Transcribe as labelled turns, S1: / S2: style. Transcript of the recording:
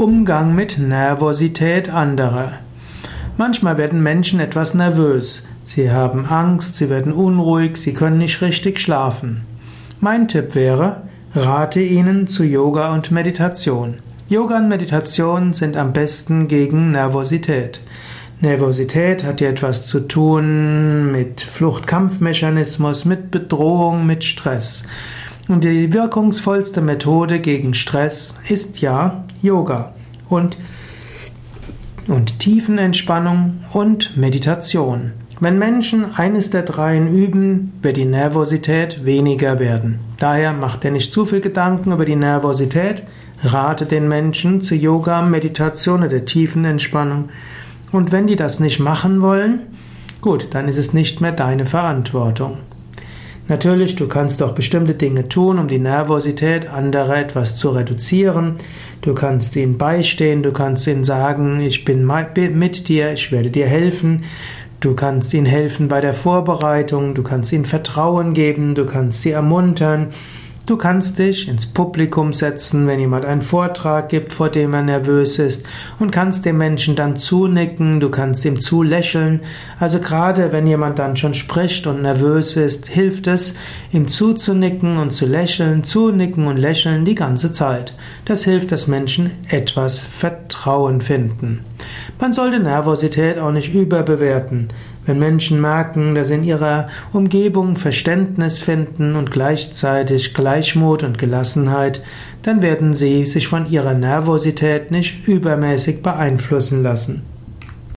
S1: Umgang mit Nervosität anderer. Manchmal werden Menschen etwas nervös. Sie haben Angst, sie werden unruhig, sie können nicht richtig schlafen. Mein Tipp wäre, rate ihnen zu Yoga und Meditation. Yoga und Meditation sind am besten gegen Nervosität. Nervosität hat ja etwas zu tun mit Fluchtkampfmechanismus, mit Bedrohung, mit Stress. Und die wirkungsvollste Methode gegen Stress ist ja Yoga und, und Tiefenentspannung und Meditation. Wenn Menschen eines der dreien üben, wird die Nervosität weniger werden. Daher macht er nicht zu viel Gedanken über die Nervosität, rate den Menschen zu Yoga, Meditation oder Tiefenentspannung. Und wenn die das nicht machen wollen, gut, dann ist es nicht mehr deine Verantwortung. Natürlich, du kannst auch bestimmte Dinge tun, um die Nervosität anderer etwas zu reduzieren. Du kannst ihnen beistehen, du kannst ihnen sagen, ich bin mit dir, ich werde dir helfen. Du kannst ihnen helfen bei der Vorbereitung, du kannst ihnen Vertrauen geben, du kannst sie ermuntern. Du kannst dich ins Publikum setzen, wenn jemand einen Vortrag gibt, vor dem er nervös ist, und kannst dem Menschen dann zunicken, du kannst ihm zulächeln. Also gerade wenn jemand dann schon spricht und nervös ist, hilft es, ihm zuzunicken und zu lächeln, zunicken und lächeln die ganze Zeit. Das hilft, dass Menschen etwas Vertrauen finden. Man sollte Nervosität auch nicht überbewerten. Wenn Menschen merken, dass sie in ihrer Umgebung Verständnis finden und gleichzeitig Gleichmut und Gelassenheit, dann werden sie sich von ihrer Nervosität nicht übermäßig beeinflussen lassen.